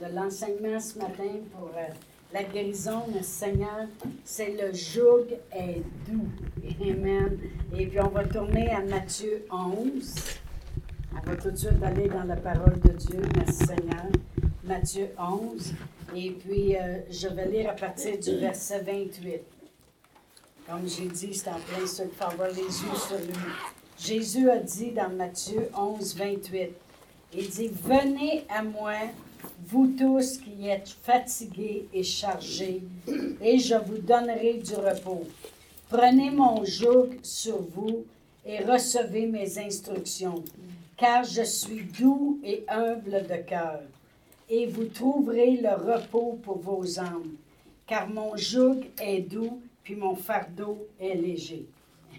de l'enseignement ce matin pour euh, la guérison, le Seigneur, c'est le joug est doux. Amen. Et puis on va tourner à Matthieu 11. On va tout de suite aller dans la parole de Dieu. Merci Seigneur. Matthieu 11. Et puis euh, je vais lire à partir du verset 28. Comme j'ai dit, c'est en plein ce qu'il faut avoir les yeux sur lui. Jésus a dit dans Matthieu 11, 28, il dit, Venez à moi, vous tous qui êtes fatigués et chargés, et je vous donnerai du repos. Prenez mon joug sur vous et recevez mes instructions, car je suis doux et humble de cœur, et vous trouverez le repos pour vos âmes, car mon joug est doux, puis mon fardeau est léger.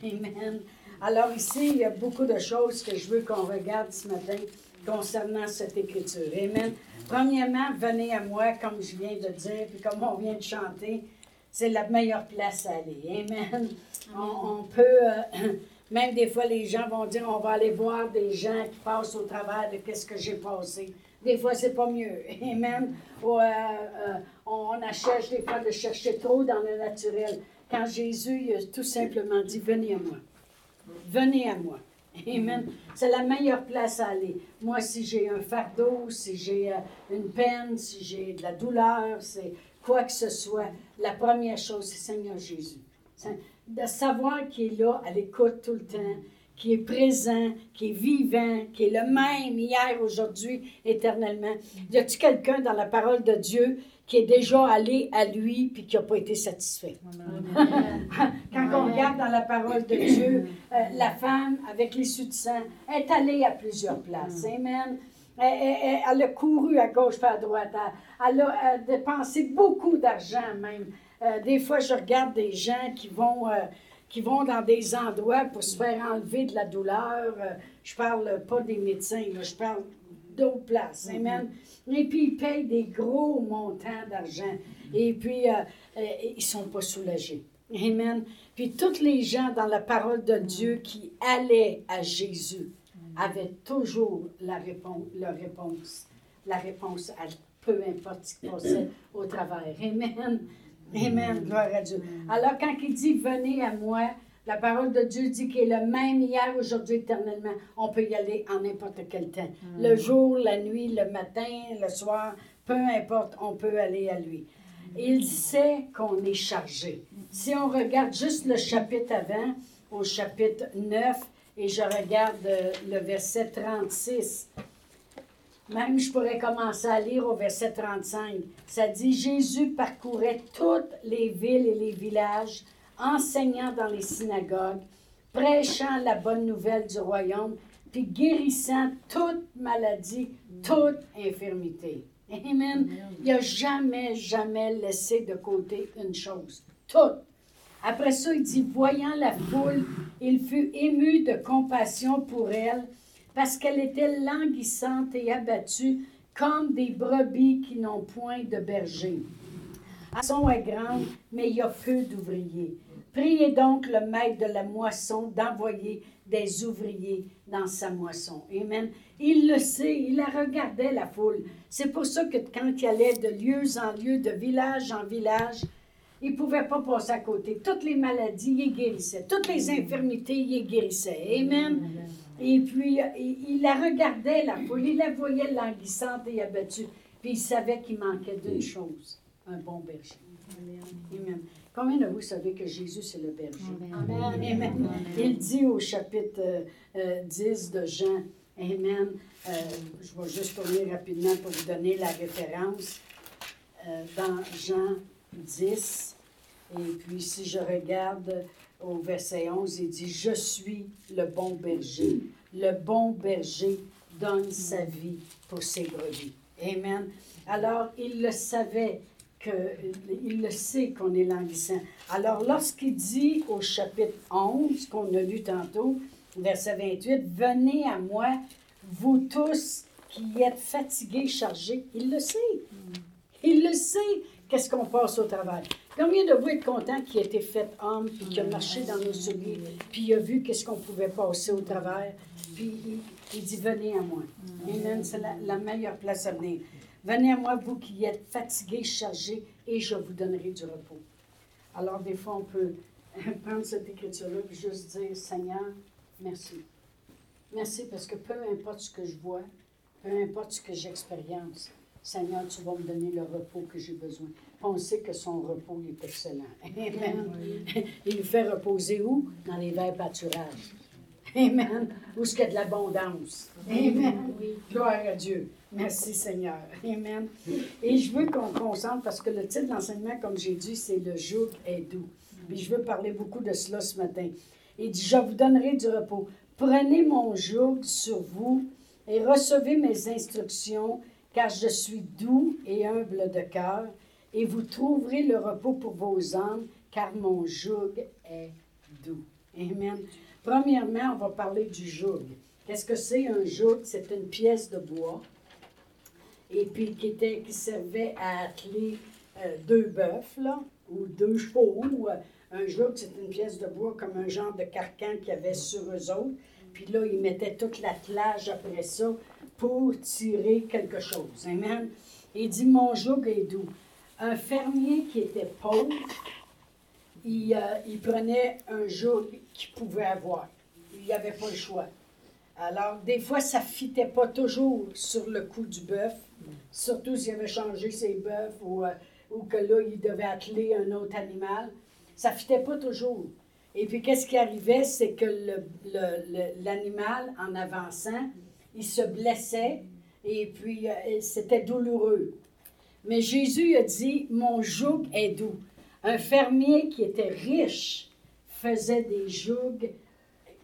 Amen. Alors ici, il y a beaucoup de choses que je veux qu'on regarde ce matin concernant cette écriture. Amen. Premièrement, venez à moi, comme je viens de dire, puis comme on vient de chanter, c'est la meilleure place à aller. Amen. On, peut, euh, même des fois, les gens vont dire, on va aller voir des gens qui passent au travers de qu'est-ce que j'ai passé. Des fois, c'est pas mieux. Amen. Ou, euh, euh, on achète des fois de chercher trop dans le naturel. Quand Jésus il a tout simplement dit, venez à moi. Venez à moi. Amen. C'est la meilleure place à aller. Moi, si j'ai un fardeau, si j'ai euh, une peine, si j'ai de la douleur, c'est quoi que ce soit, la première chose, c'est Seigneur Jésus. De savoir qu'il est là, à l'écoute tout le temps, qui est présent, qui est vivant, qui est le même hier, aujourd'hui, éternellement. Y a-t-il quelqu'un dans la parole de Dieu qui est déjà allé à lui puis qui n'a pas été satisfait? Quand on regarde dans la parole de Dieu, euh, la femme avec l'issue de sang est allée à plusieurs places. Amen. Elle, a couru à gauche à droite. Elle, a, dépensé beaucoup d'argent même. Euh, des fois, je regarde des gens qui vont, euh, qui vont dans des endroits pour se faire enlever de la douleur. je parle pas des médecins, je parle d'autres places. Amen. Et puis, ils payent des gros montants d'argent. Et puis, euh, euh, ils ne sont pas soulagés. Amen. Puis, tous les gens dans la parole de Dieu qui allaient à Jésus avaient toujours la réponse, leur réponse. La réponse à peu importe ce qui passait au travers. Amen. Amen. Gloire à Dieu. Alors, quand il dit Venez à moi, la parole de Dieu dit qu'il est le même hier, aujourd'hui, éternellement. On peut y aller en n'importe quel temps. Hmm. Le jour, la nuit, le matin, le soir, peu importe, on peut aller à lui. Il sait qu'on est chargé. Si on regarde juste le chapitre avant, au chapitre 9, et je regarde euh, le verset 36, même je pourrais commencer à lire au verset 35. Ça dit, Jésus parcourait toutes les villes et les villages enseignant dans les synagogues, prêchant la bonne nouvelle du royaume, puis guérissant toute maladie, toute infirmité. Amen. Il n'a jamais, jamais laissé de côté une chose. Tout. Après ça, il dit, voyant la foule, il fut ému de compassion pour elle, parce qu'elle était languissante et abattue, comme des brebis qui n'ont point de berger. son est grande, mais il y a peu d'ouvriers. Priez donc le maître de la moisson d'envoyer des ouvriers dans sa moisson. Amen. Il le sait, il a regardé la foule. C'est pour ça que quand il allait de lieu en lieu, de village en village, il ne pouvait pas passer à côté. Toutes les maladies, il guérissait. Toutes les infirmités, il guérissait. Amen. Et puis, il, la regardait, la foule. Il la voyait languissante et abattue. Puis, il savait qu'il manquait d'une chose, un bon berger. Amen. Combien de vous savez que Jésus, c'est le berger? Amen. Il dit au chapitre 10 euh, de Jean, Amen. Euh, je vais juste tourner rapidement pour vous donner la référence. Euh, dans Jean 10, et puis si je regarde au verset 11, il dit, Je suis le bon berger. Le bon berger donne sa vie pour ses brebis. Amen. Alors, il le savait qu'il le sait qu'on est languissant. Alors, lorsqu'il dit au chapitre 11, qu'on a lu tantôt, verset 28, Venez à moi, vous tous qui êtes fatigués, chargés, il le sait. Il le sait, qu'est-ce qu'on passe au travail. Combien de vous êtes contents qu'il ait été fait homme, puis qu'il a marché dans nos souliers, puis il a vu qu'est-ce qu'on pouvait passer au travers, puis il, dit Venez à moi. Amen, c'est la, la meilleure place à venir. Venez à moi, vous qui êtes fatigués, chargés, et je vous donnerai du repos. Alors, des fois, on peut prendre cette écriture-là et juste dire Seigneur, merci. Merci parce que peu importe ce que je vois, peu importe ce que j'expérience, Seigneur, tu vas me donner le repos que j'ai besoin. On sait que son repos est excellent. Amen. Il nous fait reposer où? Dans les verts pâturages. Amen. Où est-ce qu'il y a de l'abondance? Amen. Gloire à Dieu. Merci Seigneur. Amen. Et je veux qu'on concentre, parce que le titre de l'enseignement, comme j'ai dit, c'est Le joug est doux. Puis je veux parler beaucoup de cela ce matin. Il dit, je vous donnerai du repos. Prenez mon joug sur vous et recevez mes instructions, car je suis doux et humble de cœur, et vous trouverez le repos pour vos âmes, car mon joug est doux. Amen. Premièrement, on va parler du joug. Qu'est-ce que c'est un joug? C'est une pièce de bois et puis qui, était, qui servait à atteler euh, deux bœufs, là, ou deux chevaux, euh, un joug, c'est une pièce de bois comme un genre de carcan qu'il y avait sur eux autres. Puis là, ils mettaient tout l'attelage après ça pour tirer quelque chose. Amen. Il dit Mon joug est doux. Un fermier qui était pauvre, il, euh, prenait un joug qu'il pouvait avoir. Il n'y avait pas le choix. Alors, des fois, ça ne fitait pas toujours sur le coup du bœuf, surtout s'il avait changé ses bœufs ou, euh, que là, il devait atteler un autre animal. Ça ne fitait pas toujours. Et puis, qu'est-ce qui arrivait? C'est que l'animal, en avançant, il se blessait et puis euh, c'était douloureux. Mais Jésus a dit, mon joug est doux. Un fermier qui était riche faisait des jougs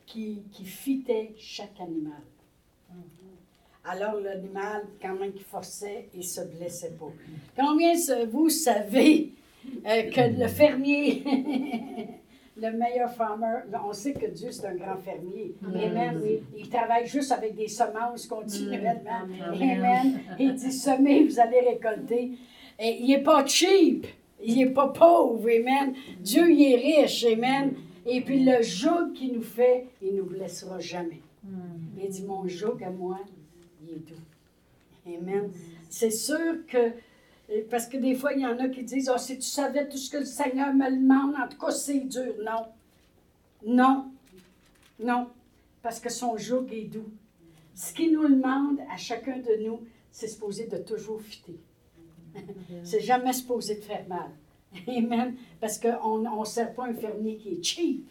qui, qui fitait chaque animal. Alors l'animal, quand même, qui forçait, il ne se blessait pas. Combien vous savez euh, que le fermier, le meilleur farmer, on sait que Dieu, c'est un grand fermier. Amen. Il travaille juste avec des semences continuellement. Amen. Il dit semez, vous allez récolter. Et il n'est pas cheap. Il n'est pas pauvre. Amen. Dieu, il est riche. Amen. Et puis le joug qu'il nous fait, il ne nous blessera jamais. Hmm. Il dit, mon joug à moi, il est doux. Amen. C'est sûr que, parce que des fois, il y en a qui disent, oh, si tu savais tout ce que le Seigneur me demande, en tout cas, c'est dur. Non. Non. Non. Parce que son joug est doux. Ce qu'il nous demande à chacun de nous, c'est supposé de toujours fitter. c'est jamais supposé de faire mal. Amen. Parce qu'on ne sert pas un fermier qui est cheap.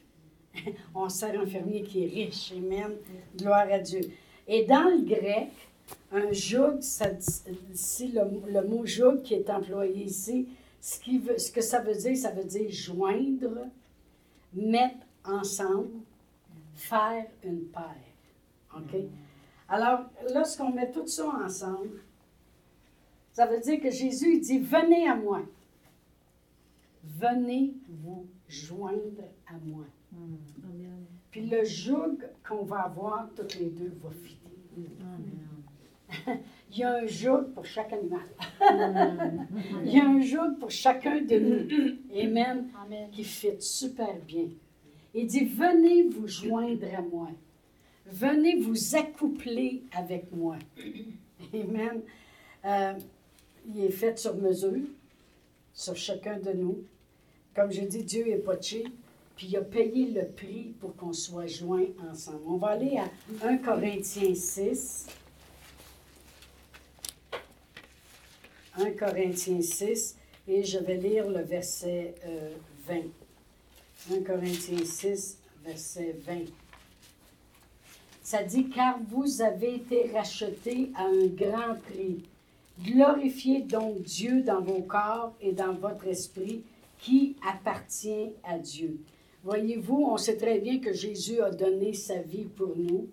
On sert un fermier qui est riche. Amen. Gloire à Dieu. Et dans le grec, un joug, ici, le, mot joug qui est employé ici, ce, qui veut, ce que ça veut dire, ça veut dire joindre, mettre ensemble, faire une paire. OK? Alors, lorsqu'on met tout ça ensemble, ça veut dire que Jésus dit Venez à moi venez vous joindre à moi. Hmm. Puis le joug qu'on va avoir toutes les deux va fitter. Il y a un joug pour chaque animal. Il y a un joug pour chacun de nous. Amen. Qui fit super bien. Il dit, venez vous joindre à moi. Venez vous accoupler avec moi. Amen. Euh, il est fait sur mesure, sur chacun de nous. Comme je dis, Dieu est pas cheap, puis il a payé le prix pour qu'on soit joints ensemble. On va aller à 1 Corinthiens 6. 1 Corinthiens 6, et je vais lire le verset 20. Euh, 1 Corinthiens 6, verset 20. Ça dit, car vous avez été rachetés à un grand prix. Glorifiez donc Dieu dans vos corps et dans votre esprit qui appartient à Dieu. Voyez-vous, on sait très bien que Jésus a donné sa vie pour nous.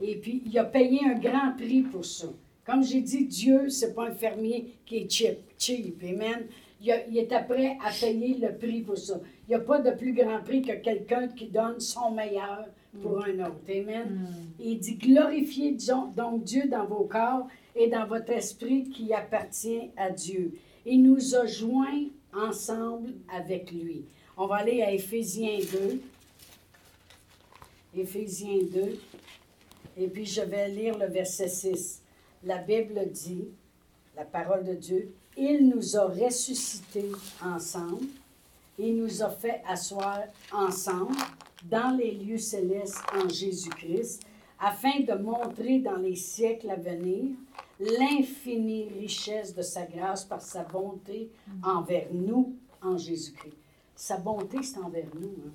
Et puis, il a payé un grand prix pour ça. Comme j'ai dit, Dieu, ce n'est pas un fermier qui est cheap. cheap amen. Il, il est prêt à payer le prix pour ça. Il n'y a pas de plus grand prix que quelqu'un qui donne son meilleur pour un autre. Amen. Mm. Il dit glorifiez donc Dieu dans vos corps et dans votre esprit qui appartient à Dieu. Il nous a joints ensemble avec lui. On va aller à Éphésiens 2. Éphésiens 2. Et puis je vais lire le verset 6. La Bible dit, la parole de Dieu, il nous a ressuscités ensemble. Il nous a fait asseoir ensemble dans les lieux célestes en Jésus-Christ, afin de montrer dans les siècles à venir l'infinie richesse de sa grâce par sa bonté envers nous en Jésus-Christ. Sa bonté, c'est envers nous. Hein.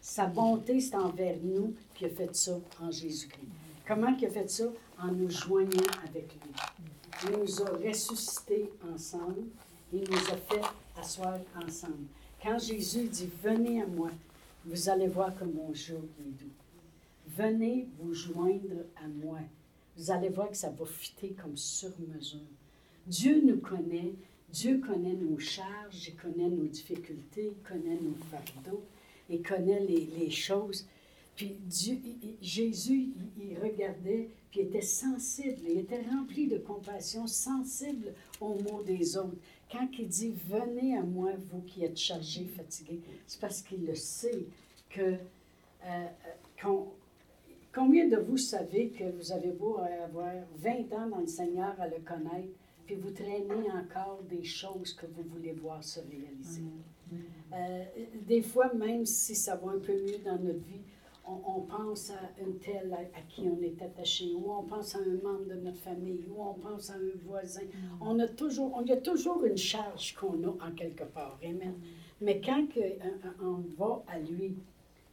Sa bonté, c'est envers nous, qui a fait ça en Jésus-Christ. Comment il a fait ça? En nous joignant avec lui. Il nous a ressuscités ensemble. Il nous a fait asseoir ensemble. Quand Jésus dit Venez à moi, vous allez voir que mon jour est doux. Venez vous joindre à moi. Vous allez voir que ça va fitter comme sur mesure. Dieu nous connaît. Dieu connaît nos charges, il connaît nos difficultés, il connaît nos fardeaux il connaît les, choses. Puis Dieu, Jésus, il, regardait, puis il était sensible, il était rempli de compassion, sensible aux mots des autres. Quand il dit Venez à moi, vous qui êtes chargés, fatigués, c'est parce qu'il le sait que. Euh, euh, combien de vous savez que vous avez beau avoir 20 ans dans le Seigneur à le connaître, puis vous traînez encore des choses que vous voulez voir se réaliser? Euh, des fois, même si ça va un peu mieux dans notre vie, on, pense à une telle à, qui on est attaché, ou on pense à un membre de notre famille, ou on pense à un voisin. Mm. On a toujours, on y a toujours une charge qu'on a en quelque part. Amen. Mm. Mais quand on va à lui,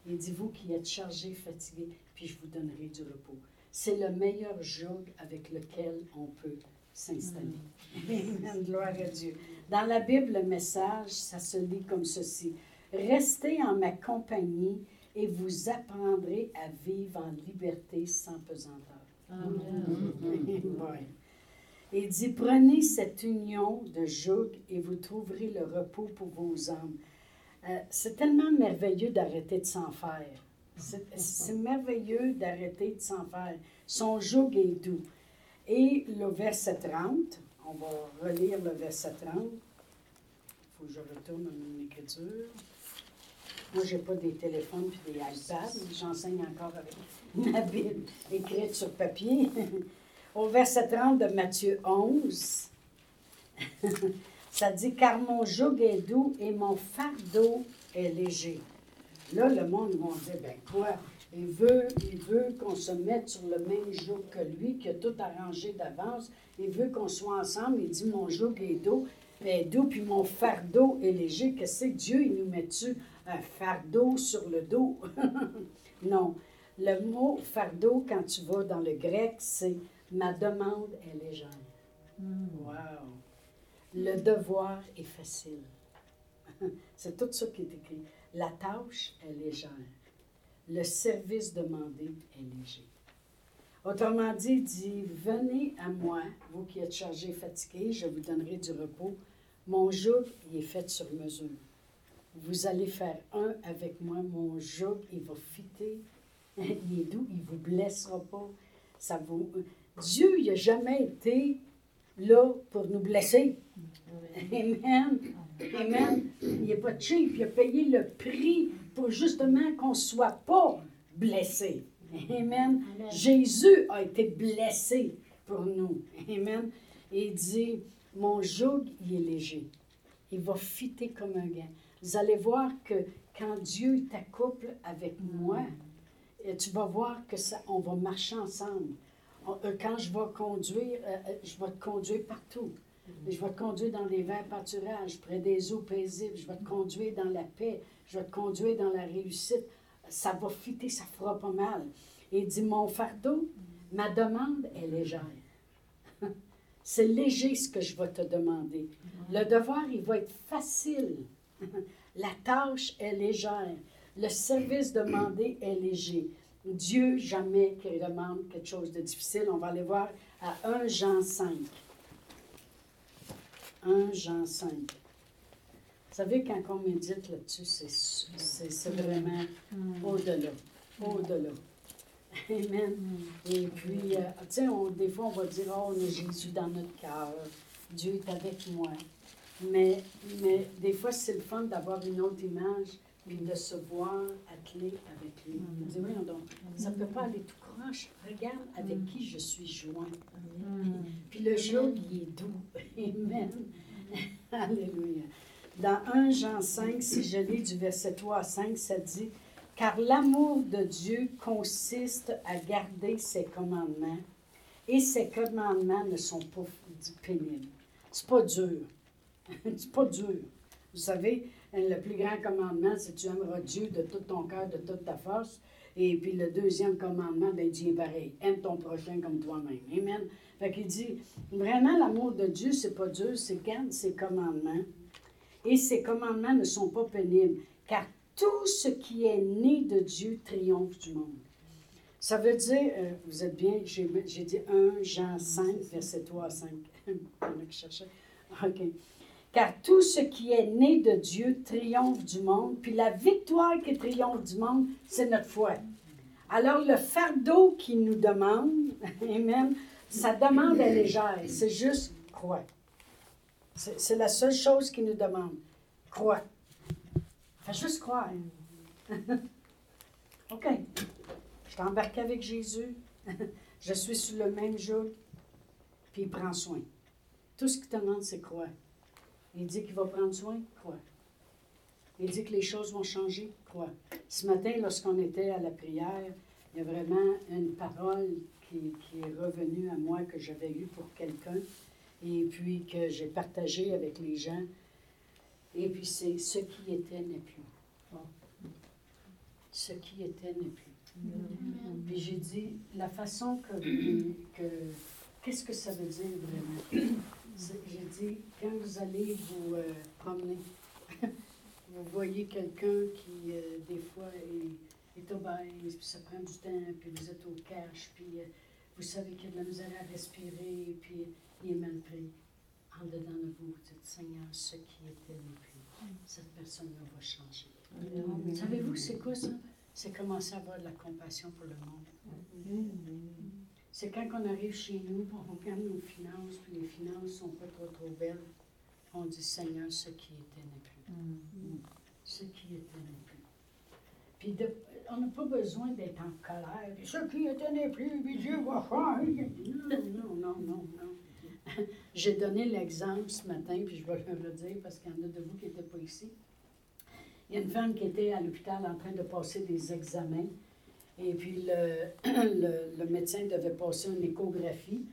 il dit Vous qui êtes chargés, fatigués, puis je vous donnerai du repos. C'est le meilleur jour avec lequel on peut s'installer. Mm. Amen. Gloire à Dieu. Dans la Bible, le message, ça se lit comme ceci. Restez en ma compagnie et vous apprendrez à vivre en liberté sans pesanteur. Amen. Il dit, prenez cette union de joug et vous trouverez le repos pour vos âmes. Euh, c'est tellement merveilleux d'arrêter de s'en faire. C'est merveilleux d'arrêter de s'en faire. Son joug est doux. Et le verset 30, on va relire le verset 30. Il faut que je retourne à mon écriture. Moi, je n'ai pas des téléphones et des iPads. J'enseigne encore avec ma Bible écrite sur papier. Au verset 30 de Matthieu 11, ça dit Car mon joug est doux et mon fardeau est léger. Là, le monde va dire Ben quoi? Il veut, il veut qu'on se mette sur le même joug que lui, qui a tout arrangé d'avance. Il veut qu'on soit ensemble. Il dit Mon joug est doux, est doux, puis mon fardeau est léger. Qu'est-ce que Dieu, il nous met-tu un fardeau sur le dos? non. Le mot fardeau, quand tu vas dans le grec, c'est ma demande est légère. Hmm. Wow! Le devoir est facile. c'est tout ça qui est écrit. La tâche est légère le service demandé est léger. Autrement dit, dit, venez à moi, vous qui êtes chargés et fatigués, je vous donnerai du repos. Mon joug, il est fait sur mesure. Vous allez faire un avec moi. Mon joug, il va fitter. Il est doux, il ne vous blessera pas. Ça vous... Dieu, il n'a jamais été là pour nous blesser. Amen. Amen. Il n'est pas cheap. Il a payé le prix pour justement qu'on ne soit pas blessé. Amen. Jésus a été blessé pour nous. Amen. Et il dit, mon joug, il est léger. Il va fitter comme un gain. Vous allez voir que quand Dieu t'accouple avec moi, tu vas voir que ça, on va marcher ensemble. Euh, quand je vais conduire, euh, euh, je vais te conduire partout. Je vais te conduire dans des verts pâturages, près des eaux paisibles. Je vais te conduire dans la paix je vais te conduire dans la réussite. Ça va fitter, ça fera pas mal. Et il dit, mon fardeau, ma demande est légère. C'est léger ce que je vais te demander. Le devoir, il va être facile. La tâche est légère. Le service demandé est léger. Dieu, jamais qu'il demande quelque chose de difficile. On va aller voir à 1 Jean 5. 1 Jean 5. Vous savez, quand on médite là-dessus, c'est vraiment mm. au-delà. Au-delà. Amen. Mm. Et puis, euh, tu sais, des fois, on va dire, oh, on a Jésus dans notre cœur. Dieu est avec moi. Mais, mais des fois, c'est le fun d'avoir une autre image puis de se voir attelé avec lui. Mm. Dis, voyons donc, ça ne peut pas aller tout croche. Regarde avec qui je suis joint. Puis le jour, il est doux. Amen. Alléluia. Dans 1 Jean 5, si je lis du verset 3 à 5, ça dit Car l'amour de Dieu consiste à garder ses commandements, et ses commandements ne sont pas pénibles. C'est pas dur. C'est pas dur. Vous savez, le plus grand commandement, c'est tu aimeras Dieu de tout ton cœur, de toute ta force. Et puis le deuxième commandement, ben, dit pareil. Aime ton prochain comme toi-même. Amen. Fait qu'il dit, vraiment, l'amour de Dieu, c'est pas dur, c'est garde ses commandements. Et ses commandements ne sont pas pénibles, car tout ce qui est né de Dieu triomphe du monde. Ça veut dire, euh, vous êtes bien, j'ai dit 1 Jean 5, verset 3 à 5. OK. Car tout ce qui est né de Dieu triomphe du monde, puis la victoire qui triomphe du monde, c'est notre foi. Alors le fardeau qui nous demande, Amen, sa demande est légère, c'est juste croire. C'est la seule chose qu'il nous demande. Croire. Fais juste croire. OK. Je t'embarque avec Jésus. Je suis sur le même jour. Puis il prend soin. Tout ce qu'il te demande, c'est croire. Il dit qu'il va prendre soin, crois. Il dit que les choses vont changer, crois. Ce matin, lorsqu'on était à la prière, il y a vraiment une parole qui, est revenue à moi que j'avais eue pour quelqu'un et puis que j'ai partagé avec les gens. Et puis c'est ce qui était n'est plus. Ce qui était n'est plus. Puis j'ai dit, la façon que, que qu'est-ce que ça veut dire vraiment? J'ai dit, quand vous allez vous euh, promener, vous voyez quelqu'un qui, euh, des fois, est, est, obèse, puis ça prend du temps, puis vous êtes au cash, puis euh, vous savez qu'il y a de la misère à respirer, puis il est mal pris. En dedans de vous, vous dites, Seigneur, ce qui était plus, cette personne-là va changer. Savez-vous, c'est quoi ça? C'est commencer à avoir de la compassion pour le monde c'est quand on arrive chez nous, on regarde nos finances, puis les finances ne sont pas trop, trop belles. On dit, Seigneur, ce qui était n'est plus. Mm. Ce qui était n'est plus. Puis on n'a pas besoin d'être en colère. Ce qui était n'est plus, puis Dieu va faire. Non, non, non, non. J'ai donné l'exemple ce matin, puis je vais le dire parce qu'il y en a de vous qui n'étaient pas ici. Il y a une femme qui était à l'hôpital en train de passer des examens. Et puis, le, le, médecin devait passer une échographie.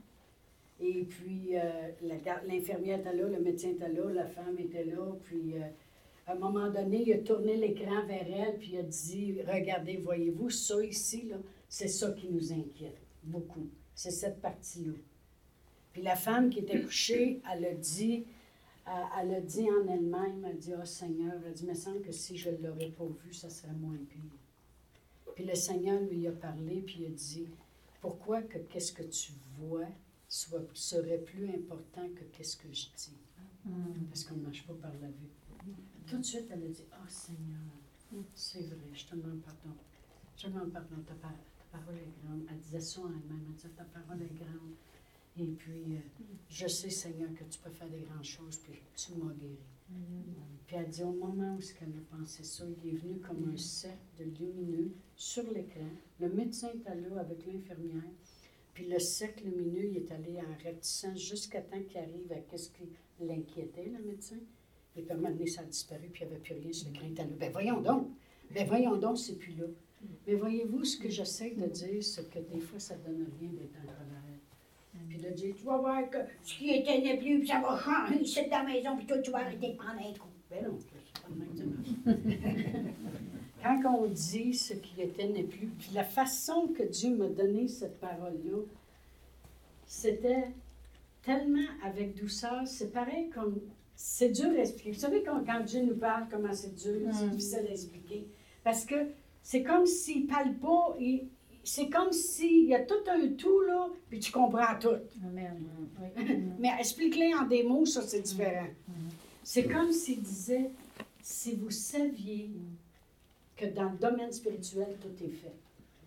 Et puis, euh, l'infirmière était là, le médecin était là, la femme était là. Puis, euh, à un moment donné, il a tourné l'écran vers elle, puis il a dit Regardez, voyez-vous, ça ici, c'est ça qui nous inquiète beaucoup. C'est cette partie-là. Puis, la femme qui était couchée, elle a dit. Elle a dit en elle-même, elle a dit, oh Seigneur, elle a dit, il me semble que si je ne l'aurais pas vu, ça serait moins pire. Puis le Seigneur lui a parlé, puis il a dit, pourquoi que qu'est-ce que tu vois soit, serait plus important que qu'est-ce que je dis? Mm. Parce qu'on ne marche pas par la vue. Tout de suite, elle a dit, oh Seigneur, c'est vrai, je te demande pardon. Je te demande pardon, ta, parole est grande. Elle disait ça en elle-même, elle disait, ta parole est grande. Et puis, euh, je sais, Seigneur, que tu peux faire des grandes choses, puis tu m'as guéri. Puis elle dit, au moment où elle a pensé ça, il est venu comme un cercle de lumineux sur l'écran. Le médecin est allé avec l'infirmière. Puis le cercle lumineux, il est allé en réticence jusqu'à temps qu'il arrive à ce qui l'inquiétait, le médecin. Et puis à un moment donné, ça a disparu, puis il n'y avait plus rien sur l'écran. Il est Ben voyons donc! Ben voyons donc, c'est plus là. Mais voyez-vous, ce que j'essaie de dire, c'est que des fois, ça ne donne rien d'être en. Puis de dire, tu vas voir que ce qui était n'est plus, puis ça va changer, c'est ta maison, puis toi, tu vas arrêter de prendre un coup. Ben non, c'est pas le Quand on dit ce qui était n'est plus, puis la façon que Dieu m'a donné cette parole-là, c'était tellement avec douceur. C'est pareil comme. C'est dur à expliquer. Vous savez, quand, quand Dieu nous parle, comment c'est dur, c'est mm. difficile à expliquer. Parce que c'est comme s'il ne parle pas, c'est comme s'il y a tout un tout, là, puis tu comprends tout. Amen. Mais explique-les en des mots, ça, c'est différent. C'est comme s'il disait si vous saviez que dans le domaine spirituel, tout est fait.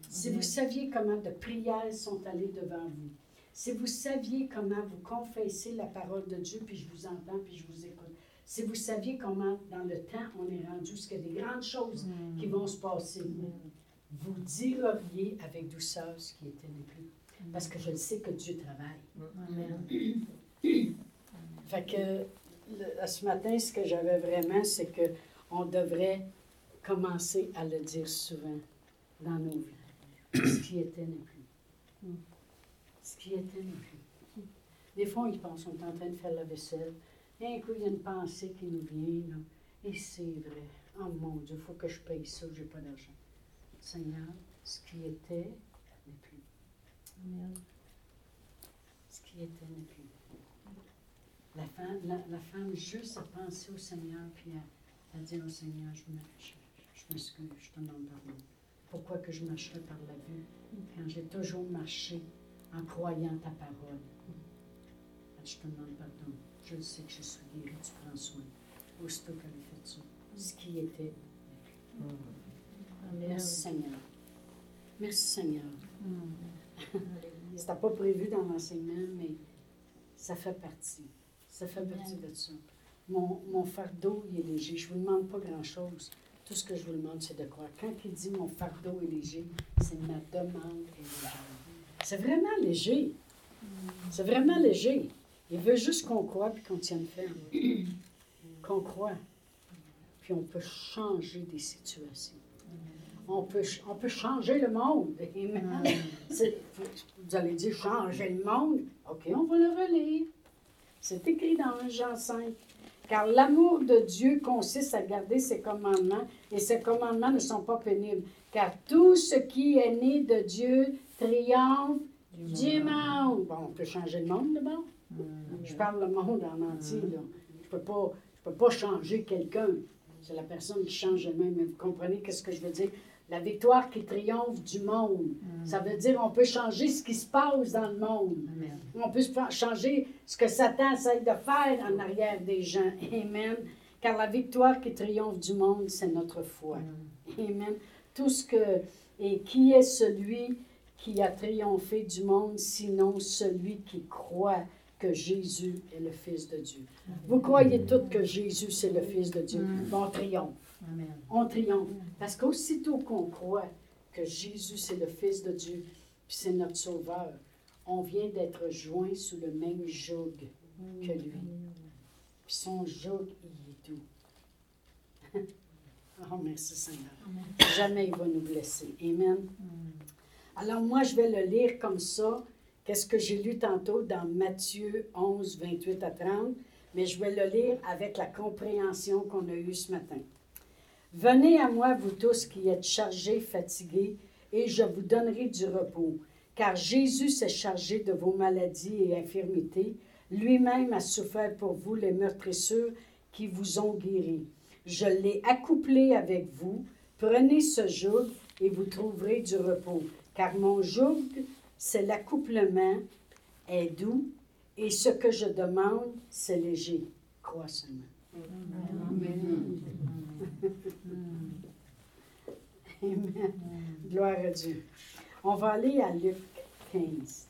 Si vous saviez comment de prières sont allées devant vous. Si vous saviez comment vous confessez la parole de Dieu, puis je vous entends, puis je vous écoute. Si vous saviez comment, dans le temps, on est rendu, ce qu'il y a des grandes choses qui vont se passer, vous direriez avec douceur ce qui était plus. Parce que je le sais que Dieu travaille. Amen. Fait que le- ce matin, ce que j'avais vraiment, c'est que on devrait commencer à le dire souvent dans nos vies. Ce qui était n'est plus. Ce qui était n'est plus. Des fois, ils pensent qu'on est en train de faire la vaisselle. Et un coup, il y a une pensée qui nous vient. là. Et c'est vrai. Oh mon Dieu, il faut que je paye ça, j'ai pas d'argent. Seigneur, ce qui était n'est plus. Ce qui était n'est plus. La femme, la, femme juste a pensé au Seigneur, puis a, a dit au Seigneur, je me- je- je m'excuse, je te demande pardon. Pourquoi que je marcherais par la vue quand j'ai toujours marché en croyant ta parole? Dit, Je te demande pardon. Je sais que je suis guérie, tu prends soin. Aussitôt qu'elle a fait ça, ce qui était n'est plus. Amen. Merci Seigneur. Merci Seigneur. Mm. C'était pas prévu dans l'enseignement, mais ça fait partie. Ça fait partie de ça. Mon, mon fardeau, il est léger. Je ne vous demande pas grand-chose. Tout ce que je vous demande, c'est de croire. Quand il dit mon fardeau est léger, c'est ma demande est légère. C'est vraiment léger. C'est vraiment léger. Il veut juste qu'on croit puis qu'on tienne ferme. qu'on croit. Puis on peut changer des situations. On peut, on peut changer le monde. Amen. C'est- Vous allez dire changer le monde? OK, on va le relire. C'est écrit dans 1 Jean 5. Car l'amour de Dieu consiste à garder ses commandements, et ses commandements ne sont pas pénibles. Car tout ce qui est né de Dieu triomphe du monde. Bon, on peut changer le monde d'abord. Je parle le monde en entier. Là. Je ne peux, pas- je peux pas changer quelqu'un. C'est la personne qui change elle-même. Mais vous comprenez qu'est-ce que je veux dire? La victoire qui triomphe du monde. Ça veut dire on peut changer ce qui se passe dans le monde. Amen. On peut changer ce que Satan essaie de faire en arrière des gens. Amen. Car la victoire qui triomphe du monde, c'est notre foi. Amen. Tout ce que. Et qui est celui qui a triomphé du monde, sinon celui qui croit que Jésus est le Fils de Dieu? Vous croyez tous que Jésus, c'est le Fils de Dieu. Mm. On triomphe. Amen. On triomphe. Parce qu'aussitôt qu'on croit que Jésus, c'est le Fils de Dieu, puis c'est notre Sauveur, on vient d'être joint sous le même joug que lui. Puis son joug, il est doux. oh, merci Seigneur. Jamais il va nous blesser. Amen. Alors moi, je vais le lire comme ça. Qu'est-ce que j'ai lu tantôt dans Matthieu 11, 28 à 30, mais je vais le lire avec la compréhension qu'on a eue ce matin. Venez à moi, vous tous qui êtes chargés, fatigués, et je vous donnerai du repos. Car Jésus s'est chargé de vos maladies et infirmités. Lui-même a souffert pour vous les meurtrissures qui vous ont guéris. Je l'ai accouplé avec vous. Prenez ce joug et vous trouverez du repos. Car mon joug, c'est l'accouplement, est doux, et ce que je demande, c'est léger. Crois seulement. Amen. Gloire à Dieu. On va aller à Luc 15.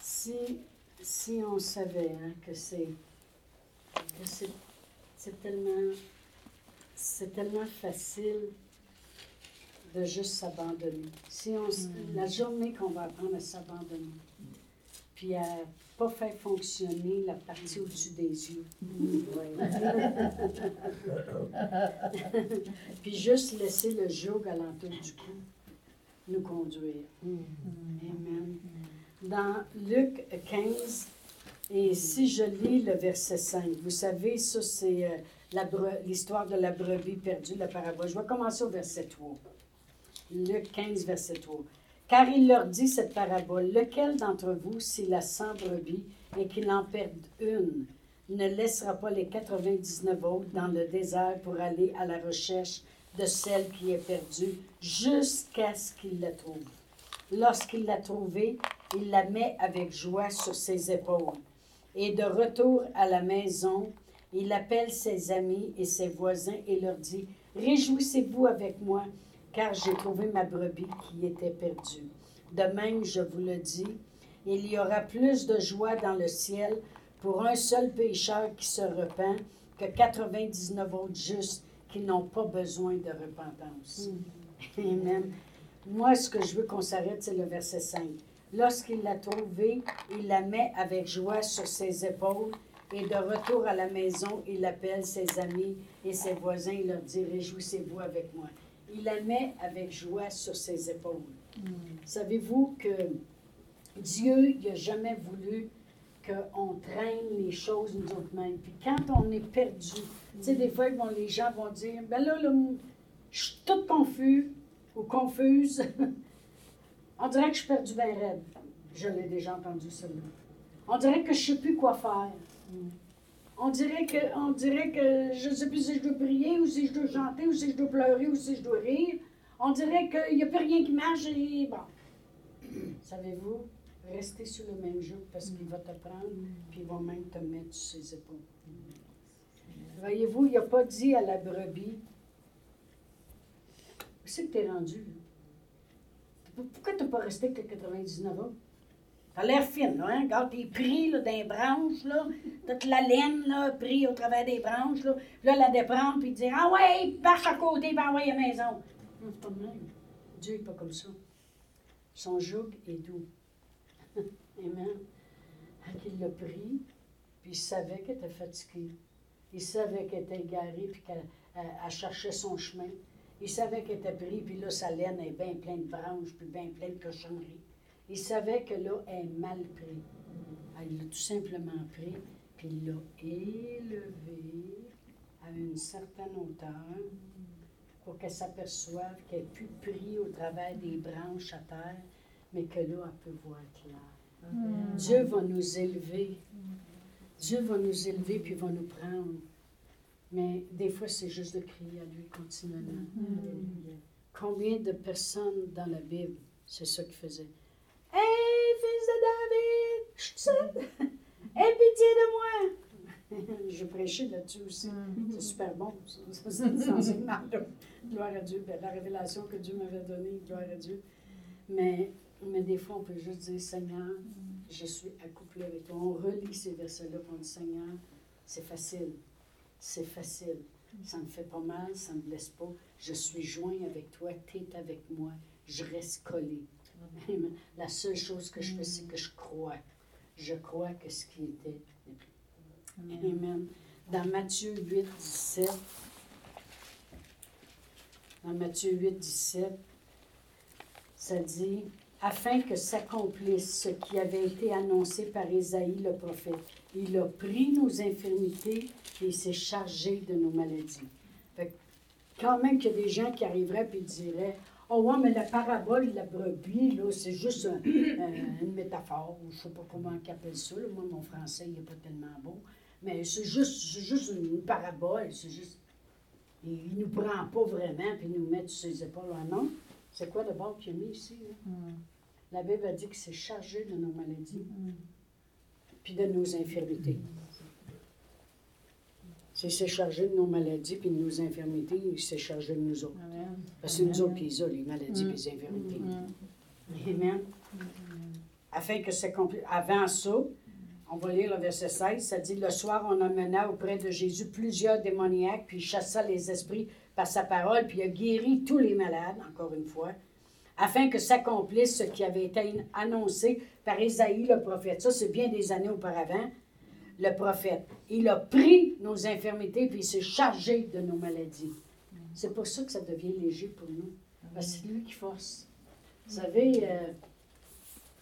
Si, si on savait hein, que c'est que c'est tellement c'est tellement facile de juste s'abandonner. Si on, s- La journée qu'on va apprendre à s'abandonner, puis à pas faire fonctionner la partie au-dessus des yeux. puis juste laisser le joug à l'entour du cou nous conduire. Amen. Dans Luc 15, et si je lis le verset 5, vous savez, ça c'est euh, l'histoire de la brebis perdue, la parabole. Je vais commencer au verset 3. Luc 15, verset 3. Car il leur dit cette parabole, lequel d'entre vous, s'il a 100 brebis et qu'il en perde une, ne laissera pas les 99 autres dans le désert pour aller à la recherche de celle qui est perdue jusqu'à ce qu'il la trouve? Lorsqu'il l'a trouvée, il la met avec joie sur ses épaules. Et de retour à la maison, il appelle ses amis et ses voisins et leur dit, Réjouissez-vous avec moi, car j'ai trouvé ma brebis qui était perdue. De même, je vous le dis, il y aura plus de joie dans le ciel pour un seul pécheur qui se repent que 99 autres justes qui n'ont pas besoin de repentance. Amen. Moi, ce que je veux qu'on s'arrête, c'est le verset 5. Lorsqu'il l'a trouvée, il la met avec joie sur ses épaules et de retour à la maison, il appelle ses amis et ses voisins et leur dit Réjouissez-vous avec moi. Il la met avec joie sur ses épaules. Savez-vous que Dieu n'a jamais voulu qu'on traîne les choses nous autres mêmes. Puis quand on est perdu, tu sais, des fois, bon, les gens vont dire Ben là, là je suis toute confus ou confuse. on dirait que je suis perdu bien raide. Je l'ai déjà entendu celui-là. On dirait que je ne sais plus quoi faire. On dirait que, on dirait que je ne sais plus si je dois prier ou si je dois chanter ou si je dois pleurer ou si je dois rire. On dirait qu'il n'y a plus rien qui marche et bon. Savez-vous, rester sur le même jour parce qu'il va te prendre puis il va même te mettre sur ses épaules. Voyez-vous, il n'a pas dit à la brebis Où c'est que tu es rendu? Pourquoi tu n'as pas resté que 99 ans? T'as l'air fine, là, hein? Regarde, t'es pris là, les branches, là. Toute la laine, là, pris au travers des branches, là. Là, la déprendre, puis dire Ah ouais, marche à côté, puis envoie à la maison. Non, c'est pas de même. Dieu n'est pas comme ça. Son joug est doux. Amen. Il l'a pris, puis il savait qu'elle était fatiguée. Il savait qu'elle était égarée, puis qu'elle elle- elle cherchait son chemin. Il savait qu'elle était pris, puis là, sa laine est bien pleine de branches, puis bien pleine de cochonneries. Il savait que là, elle est mal pris. Elle l'a tout simplement pris, puis il l'a élevé à une certaine hauteur pour qu'elle s'aperçoive qu'elle n'est plus prise au travers des branches à terre, mais que là, elle peut voir clair. Dieu va nous élever. Dieu va nous élever puis va nous prendre. Mais des fois, c'est juste de crier à lui continuellement. Alléluia. Combien de personnes dans la Bible, c'est ça qu'ils faisaient? Hey, fils de David, je suis. Aie pitié de moi. Je prêchais là-dessus aussi. C'est super bon. ça. Ça. Gloire à Dieu. Ben, la révélation que Dieu m'avait donnée, gloire à Dieu. Mais, mais des fois, on peut juste dire Seigneur, je suis accouplé avec toi. On relit ces versets-là pour dire Seigneur, c'est facile. C'est facile. Ça ne me fait pas mal, ça ne me blesse pas. Je suis joint avec toi, tu es avec moi. Je reste collé. Amen. La seule chose que je fais, c'est que je crois. Je crois que ce qui était plus. Amen. Dans Matthieu 8, 17, dans Matthieu 8, 17, ça dit Afin que s'accomplisse ce qui avait été annoncé par Isaïe le prophète. Il a pris nos infirmités et il s'est chargé de nos maladies. Fait que quand même qu'il y a des gens qui arriveraient et diraient Oh, ouais, mais la parabole de la brebis, là, c'est juste un- un- une métaphore, je ne sais pas comment on appelle ça. là. Moi, mon français, il n'est pas tellement bon. Mais c'est juste, c'est juste une parabole. C'est juste. Il ne nous prend pas vraiment puis il nous met sur ses épaules. Ah non? C'est quoi d'abord qu'il a mis ici? là? La Bible a dit qu'il s'est chargé de nos maladies puis de nos infirmités. S'il s'est chargé de nos maladies puis de nos infirmités, il s'est chargé de nous autres. Que c'est nous autres qui les maladies et les infirmités. Amen. Afin que s'accomplisse. Avant ça, on va lire le verset 16, ça dit Le soir, on amena auprès de Jésus plusieurs démoniaques, puis il chassa les esprits par sa parole, puis il a guéri tous les malades, encore une fois, afin que s'accomplisse ce qui avait été annoncé par Isaïe le prophète. Ça, c'est bien des années auparavant, le prophète. Il a pris nos infirmités, puis il s'est chargé de nos maladies. C'est pour ça que ça devient léger pour nous. Parce que c'est lui qui force. Vous savez, euh,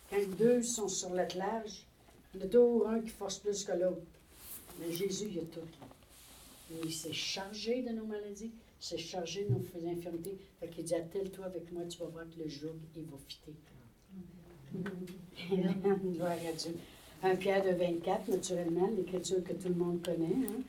quand deux sont sur l'attelage, il y a toujours un qui force plus que l'autre. Mais Jésus, il a tout. Il s'est chargé de nos maladies, il s'est chargé de nos infirmités. Fait qu'il dit, attelle-toi avec moi, tu vas voir que le joug, il va fitter. Amen. Gloire à Dieu. 1 Pierre de 24, naturellement, l'écriture que tout le monde connaît. hein.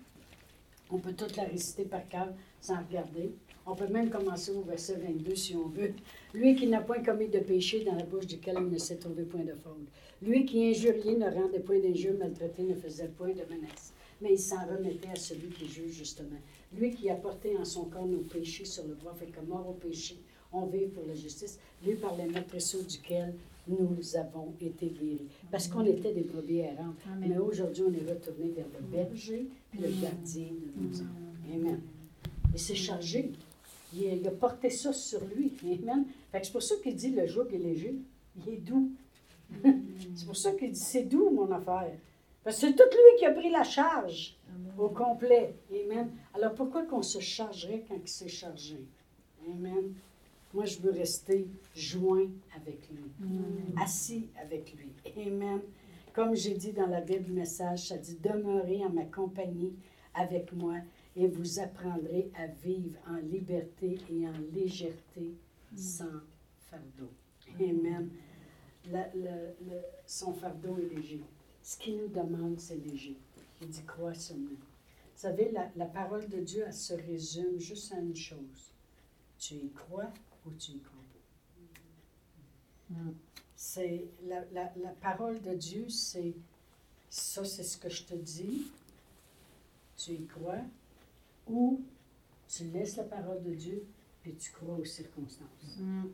On peut toute la réciter par cœur sans regarder. On peut même commencer au verset 22 si on veut. Lui qui n'a point commis de péché dans la bouche duquel il ne s'est trouvé point de faute. Lui qui injuriait ne rendait point d'injure, maltraité ne faisait point de menace. Mais il s'en remettait à celui qui juge justement. Lui qui a porté en son corps nos péchés sur le bois, fait que mort au péché, on vive pour la justice. Lui par les maîtresseaux duquel nous avons été guéris. Parce qu'on était des brebis errantes. Mais aujourd'hui, on est retourné vers le berger le gardien de nos âmes. Amen. Il s'est chargé. Il a, il a porté ça sur lui. Amen. C'est pour ça qu'il dit le joug est léger. Il est doux. c'est pour ça qu'il dit c'est doux, mon affaire. Parce que c'est tout lui qui a pris la charge au complet. Amen. Alors pourquoi qu'on se chargerait quand il s'est chargé? Amen. Moi, je veux rester joint avec lui, assis avec lui. Amen. Comme j'ai dit dans la Bible message, ça dit demeurez en ma compagnie avec moi et vous apprendrez à vivre en liberté et en légèreté sans fardeau. Amen. La- le- le- son fardeau est léger. Ce qu'il nous demande, c'est léger. Il dit crois seulement. Vous savez, la, la parole de Dieu, elle se résume juste à une chose. Tu y crois ou tu y crois pas. Mm. C'est la, la- la parole de Dieu, c'est ça, c'est ce que je te dis. Tu y crois ou tu laisses la parole de Dieu puis tu crois aux circonstances. Mm.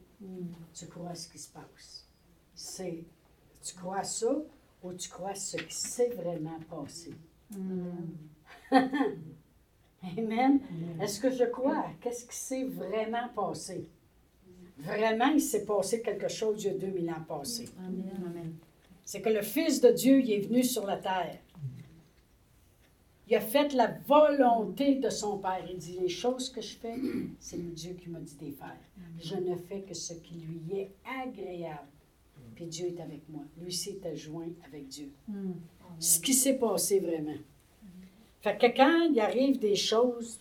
Tu crois à ce qui se passe. C'est tu crois à ça ou tu crois à ce qui s'est vraiment passé. Mm. Amen. Est-ce que je crois? Qu'est-ce qui s'est vraiment passé? Vraiment, il s'est passé quelque chose il y a 2000 ans passés. Amen. Amen. C'est que le Fils de Dieu, il est venu sur la terre. Il a fait la volonté de son Père. Il dit, les choses que je fais, c'est le Dieu qui m'a dit de les faire. Je ne fais que ce qui lui est agréable. Puis Dieu est avec moi. Lui, s'était joint avec Dieu. Mm. Ce qui s'est passé vraiment. Fait que quand il arrive des choses,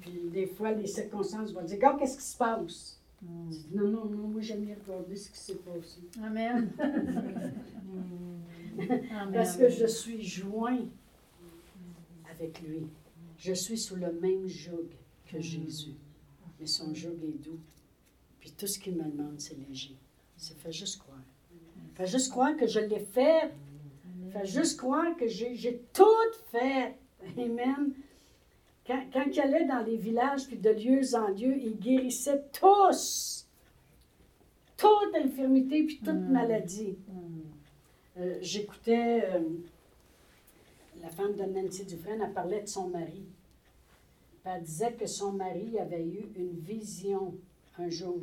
puis des fois, les circonstances vont dire, regarde, qu'est-ce qui se passe? Mm. Non, non, non, moi, j'aime bien regarder ce qui s'est passé. Amen. Amen. Parce que je suis joint avec lui. Je suis sous le même joug que Jésus. Mais son joug est doux. Puis tout ce qu'il me demande, c'est léger. C'est fait juste croire. Fait juste croire que je l'ai fait. Fait juste croire que j'ai j'ai tout fait. Amen. Quand, quand il allait dans les villages, puis de lieu en lieu, il guérissait tous. Toute infirmité, puis toute Mm. maladie. Mm. Euh, J'écoutais euh, la femme de Nancy Dufresne, elle parlait de son mari. Elle disait que son mari avait eu une vision un jour.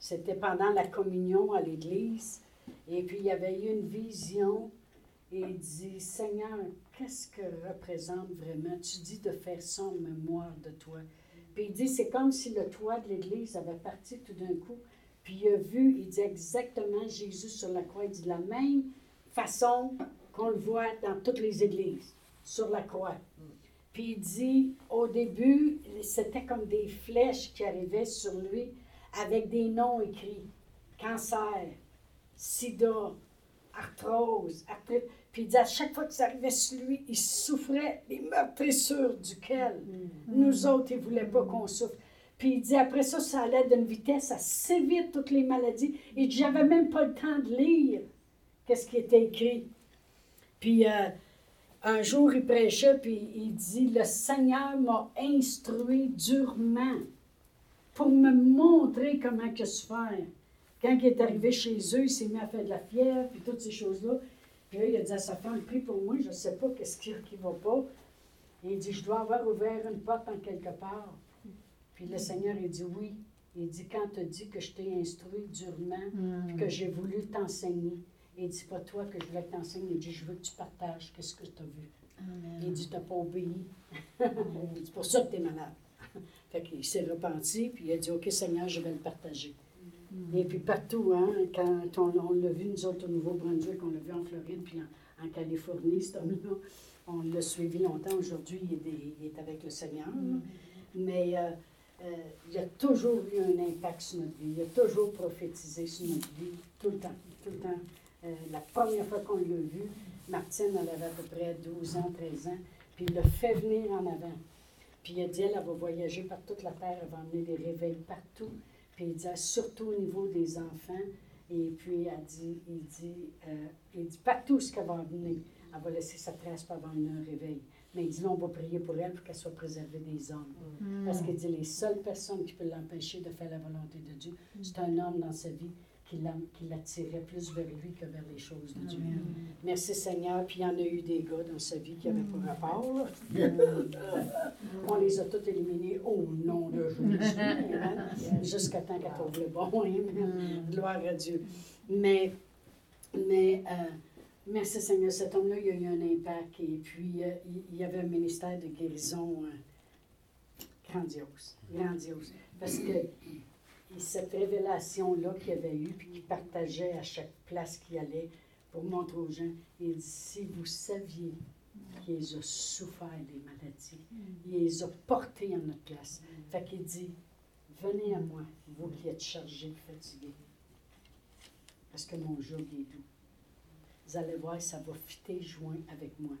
C'était pendant la communion à l'église. Et puis il avait eu une vision. Et il dit Seigneur, qu'est-ce que représente vraiment? Tu dis de faire ça en mémoire de toi. Puis il dit c'est comme si le toit de l'église avait parti tout d'un coup. Puis il a vu, il dit exactement Jésus sur la croix. Il dit la même façon qu'on le voit dans toutes les églises, sur la croix. Puis il dit, au début, c'était comme des flèches qui arrivaient sur lui avec des noms écrits. Cancer, sida, arthrose, arthrite. Puis il dit, à chaque fois que ça arrivait sur lui, il souffrait des meurtrissures duquel nous autres, il ne voulait pas qu'on souffre. Puis il dit, après ça, ça allait d'une vitesse assez vite, toutes les maladies. Dit, j'avais même pas le temps de lire qu'est-ce qui était écrit. Puis euh, un jour, il prêchait, puis il dit, le Seigneur m'a instruit durement pour me montrer comment que se faire. Quand il est arrivé chez eux, il s'est mis à faire de la fièvre, puis toutes ces choses-là. Puis là, il a dit à sa femme, prie pour moi, je ne sais pas qu'est-ce qui ne va pas. Et il dit, je dois avoir ouvert une porte en quelque part. Puis le Seigneur, il dit, oui. Il dit, quand tu dit que je t'ai instruit durement, puis que j'ai voulu t'enseigner, il dit, pas toi que je voulais que t'enseignes, il dit, je veux que tu partages qu'est-ce que tu as vu. Amen. Il dit, tu n'as pas obéi. il dit, c'est pour ça que tu es malade. fait qu'il s'est repenti, puis il a dit, OK, Seigneur, je vais le partager. Et puis partout, hein, quand on, on l'a vu, nous autres, au Nouveau-Brunswick, on l'a vu en Floride, puis en, en Californie, cet homme-là, on l'a suivi longtemps. Aujourd'hui, il, est des- il est avec le Seigneur. Mais euh, euh, il a toujours eu un impact sur notre vie. Il a toujours prophétisé sur notre vie, tout le temps, tout le temps. Euh, la première fois qu'on l'a vu, Martine, elle avait à peu près 12 ans, 13 ans, puis il l'a fait venir en avant. Puis il a dit, elle, elle va voyager par toute la terre, elle va emmener des réveils partout. Puis il dit, surtout au niveau des enfants. Et puis elle dit, il dit, euh, il dit partout ce qu'elle va emmener, elle va laisser sa trace pour avoir un réveil. Mais il dit, là, on va prier pour elle pour qu'elle soit préservée des hommes. Mm. Parce qu'il dit, les seules personnes qui peuvent l'empêcher de faire la volonté de Dieu, c'est un homme dans sa vie qui l'a- qui l'attirait plus vers lui que vers les choses de Dieu. Amen. Merci Seigneur. Puis il y en a eu des gars dans sa vie qui n'avaient pas rapport. là. On les a tous éliminés au nom de Jésus. Amen. Jusqu'à temps qu'elle trouve le bon. Amen. Gloire à Dieu. Mais, mais euh, merci Seigneur, cet homme-là, il a eu un impact et puis euh, il, il y avait un ministère de guérison euh, grandiose, grandiose. Parce que et cette révélation-là qu'il avait eue, puis qu'il partageait à chaque place qu'il allait pour montrer aux gens, il dit, si vous saviez qu'il les a souffert des maladies, il les a portés en notre place. Fait qu'il dit, venez à moi, vous qui êtes chargés fatigués, parce que mon joug est doux. Vous allez voir, ça va fitter joint avec moi,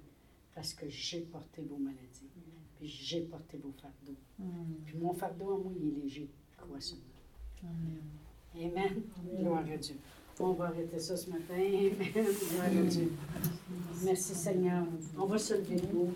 parce que j'ai porté vos maladies, puis j'ai porté vos fardeaux. Puis mon fardeau à moi, il est léger, crois seulement. Amen. Gloire à Dieu. On va arrêter ça ce matin. Amen. Gloire à Dieu. Merci Seigneur. On va se lever debout.